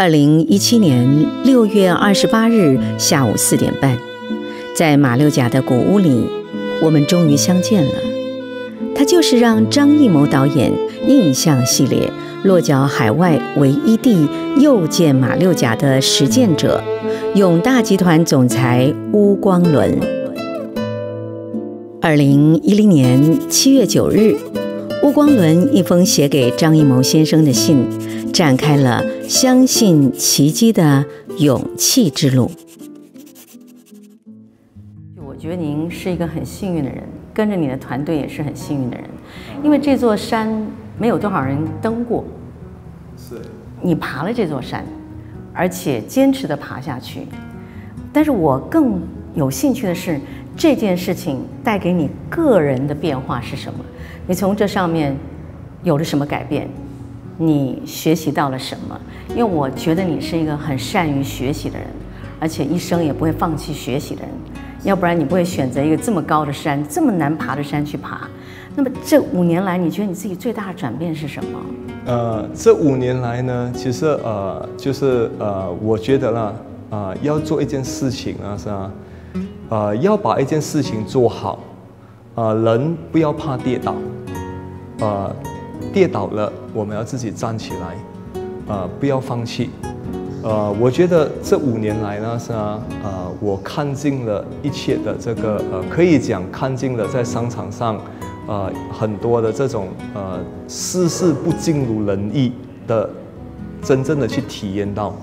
二零一七年六月二十八日下午四点半，在马六甲的古屋里，我们终于相见了。他就是让张艺谋导演印象系列落脚海外唯一地又见马六甲的实践者，永大集团总裁邬光伦。二零一零年七月九日，鄔光伦一封写给张艺谋先生的信，展开了相信奇迹的勇气之路。我觉得您是一个很幸运的人，跟着你的团队也是很幸运的人，因为这座山没有多少人登过，是你爬了这座山，而且坚持的爬下去。但是我更有兴趣的是，这件事情带给你个人的变化是什么？你从这上面有了什么改变？你学习到了什么？因为我觉得你是一个很善于学习的人，而且一生也不会放弃学习的人，要不然你不会选择一个这么高的山、这么难爬的山去爬。那么这五年来，你觉得你自己最大的转变是什么？呃，这五年来呢，其实呃，就是呃，我觉得呢，啊、要做一件事情啊，是吧？呃，要把一件事情做好，呃，人不要怕跌倒，呃。跌倒了，我们要自己站起来，呃，不要放弃。呃，我觉得这五年来呢，是啊，呃，我看尽了一切的这个，呃，可以讲看尽了在商场上，呃，很多的这种，呃，事事不尽如人意的，真正的去体验到。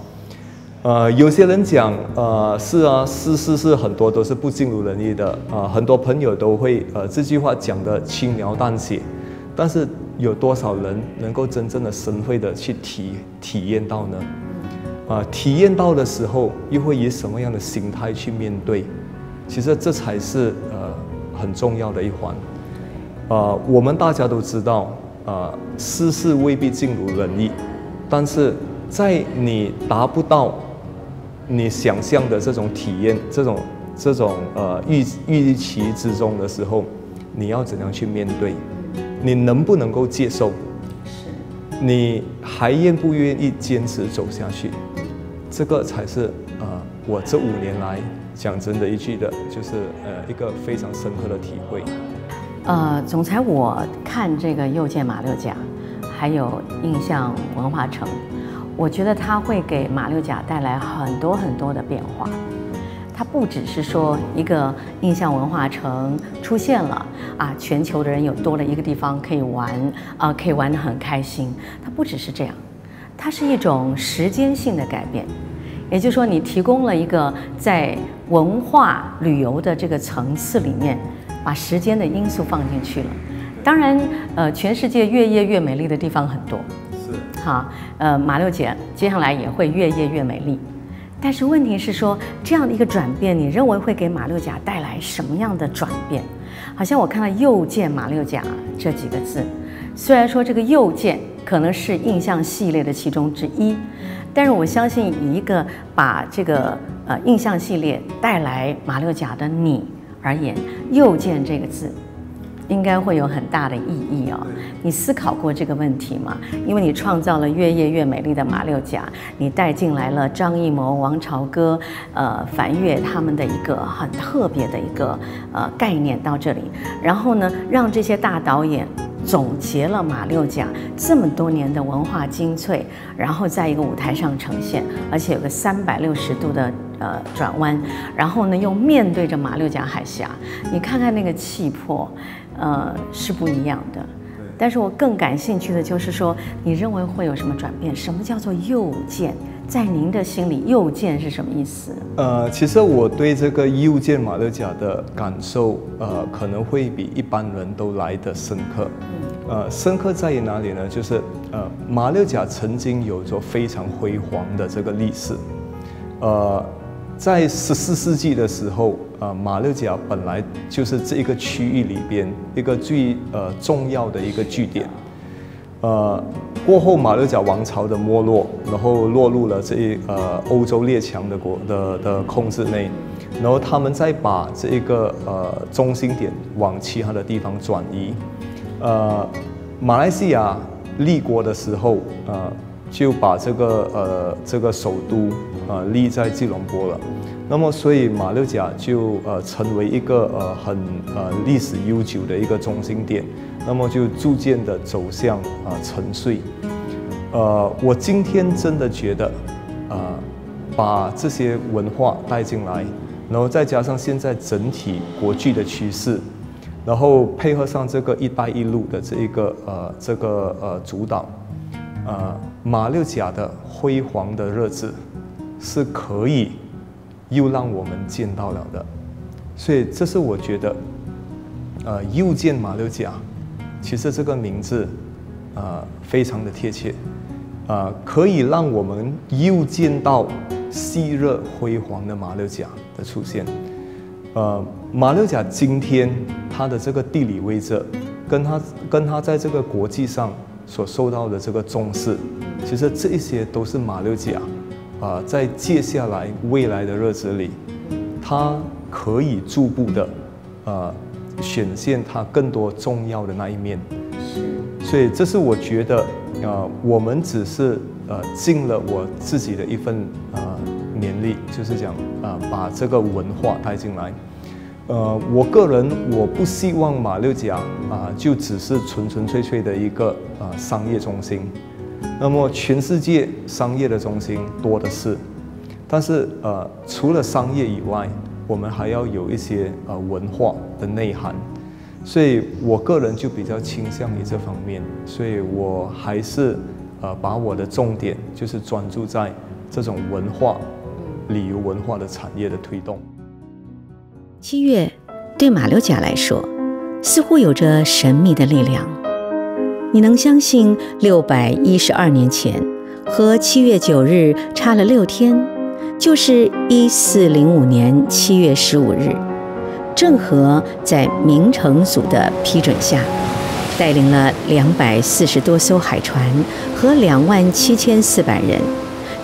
呃，有些人讲，呃，是啊，事事是很多都是不尽如人意的，啊、呃，很多朋友都会，呃，这句话讲得轻描淡写，但是。有多少人能够真正的深会的去体体验到呢？啊，体验到的时候，又会以什么样的心态去面对？其实这才是呃很重要的一环。啊，我们大家都知道，啊，世事未必尽如人意，但是在你达不到你想象的这种体验、这种这种呃预预期之中的时候，你要怎样去面对？你能不能够接受？是，你还愿不愿意坚持走下去？这个才是呃，我这五年来讲真的一句的，就是呃一个非常深刻的体会。呃，总裁，我看这个又见马六甲，还有印象文化城，我觉得它会给马六甲带来很多很多的变化。它不只是说一个印象文化城出现了啊，全球的人有多了一个地方可以玩啊，可以玩得很开心。它不只是这样，它是一种时间性的改变，也就是说，你提供了一个在文化旅游的这个层次里面，把时间的因素放进去了。当然，呃，全世界越夜越美丽的地方很多，好，呃，马六甲接下来也会越夜越美丽。但是问题是说，这样的一个转变，你认为会给马六甲带来什么样的转变？好像我看到“又见马六甲”这几个字，虽然说这个“又见”可能是印象系列的其中之一，但是我相信以一个把这个呃印象系列带来马六甲的你而言，“又见”这个字。应该会有很大的意义哦。你思考过这个问题吗？因为你创造了越夜越美丽的马六甲，你带进来了张艺谋、王朝歌、呃樊月他们的一个很特别的一个呃概念到这里，然后呢，让这些大导演总结了马六甲这么多年的文化精粹，然后在一个舞台上呈现，而且有个三百六十度的呃转弯，然后呢又面对着马六甲海峡，你看看那个气魄。呃，是不一样的，但是我更感兴趣的就是说，你认为会有什么转变？什么叫做右见？在您的心里，右见是什么意思？呃，其实我对这个右见马六甲的感受，呃，可能会比一般人都来的深刻。呃，深刻在于哪里呢？就是呃，马六甲曾经有着非常辉煌的这个历史，呃。在十四世纪的时候，呃，马六甲本来就是这一个区域里边一个最呃重要的一个据点。呃，过后马六甲王朝的没落，然后落入了这一呃欧洲列强的国的的控制内，然后他们再把这一个呃中心点往其他的地方转移。呃，马来西亚立国的时候，呃。就把这个呃这个首都啊、呃、立在吉隆坡了。那么，所以马六甲就呃成为一个呃很呃历史悠久的一个中心点。那么就逐渐的走向啊、呃、沉睡。呃，我今天真的觉得，呃，把这些文化带进来，然后再加上现在整体国际的趋势，然后配合上这个“一带一路”的这一个呃这个呃主导，呃，马六甲的辉煌的日子是可以。又让我们见到了的，所以这是我觉得，呃，又见马六甲，其实这个名字，呃，非常的贴切，呃，可以让我们又见到昔日辉煌的马六甲的出现。呃，马六甲今天它的这个地理位置，跟它跟它在这个国际上所受到的这个重视，其实这一些都是马六甲。啊，在接下来未来的日子里，他可以逐步的，啊，显现他更多重要的那一面。是，所以这是我觉得，啊，我们只是呃尽了我自己的一份啊勉力，就是讲啊、呃，把这个文化带进来。呃，我个人我不希望马六甲啊、呃，就只是纯纯粹粹的一个啊、呃、商业中心。那么，全世界商业的中心多的是，但是呃，除了商业以外，我们还要有一些呃文化的内涵，所以我个人就比较倾向于这方面，所以我还是呃把我的重点就是专注在这种文化、旅游文化的产业的推动。七月对马六甲来说，似乎有着神秘的力量。你能相信六百一十二年前和七月九日差了六天，就是一四零五年七月十五日，郑和在明成祖的批准下，带领了两百四十多艘海船和两万七千四百人，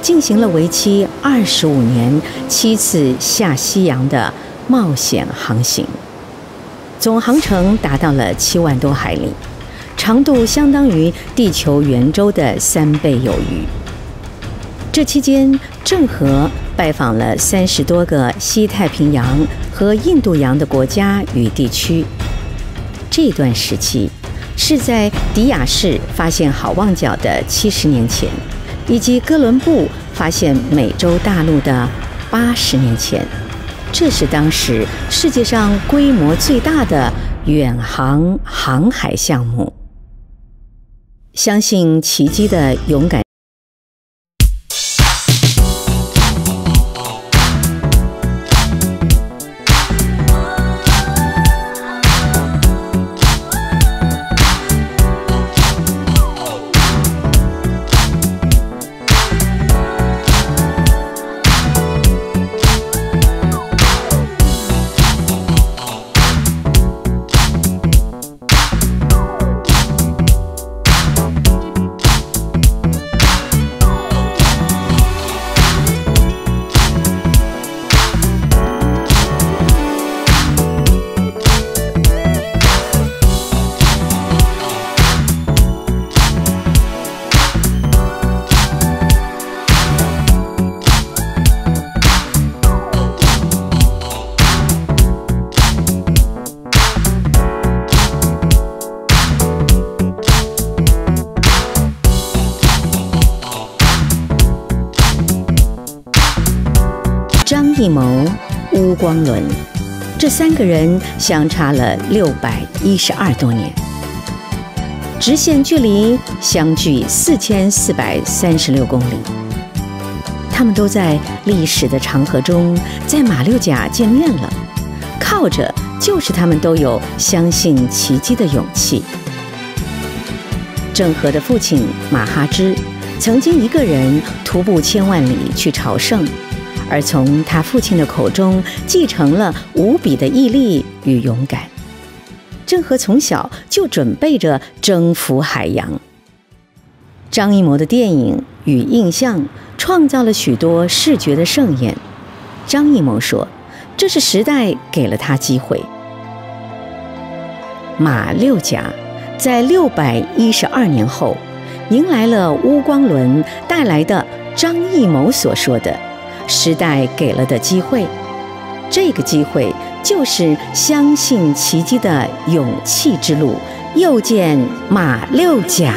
进行了为期二十五年七次下西洋的冒险航行，总航程达到了七万多海里。长度相当于地球圆周的三倍有余。这期间，郑和拜访了三十多个西太平洋和印度洋的国家与地区。这段时期是在迪亚士发现好望角的七十年前，以及哥伦布发现美洲大陆的八十年前。这是当时世界上规模最大的远航航海项目。相信奇迹的勇敢。张艺谋、乌光伦，这三个人相差了六百一十二多年，直线距离相距四千四百三十六公里。他们都在历史的长河中，在马六甲见面了，靠着就是他们都有相信奇迹的勇气。郑和的父亲马哈之曾经一个人徒步千万里去朝圣。而从他父亲的口中继承了无比的毅力与勇敢。郑和从小就准备着征服海洋。张艺谋的电影与印象创造了许多视觉的盛宴。张艺谋说：“这是时代给了他机会。”马六甲在六百一十二年后，迎来了乌光伦带来的张艺谋所说的“时代给了的机会”。这个机会就是相信奇迹的勇气之路。又见马六甲。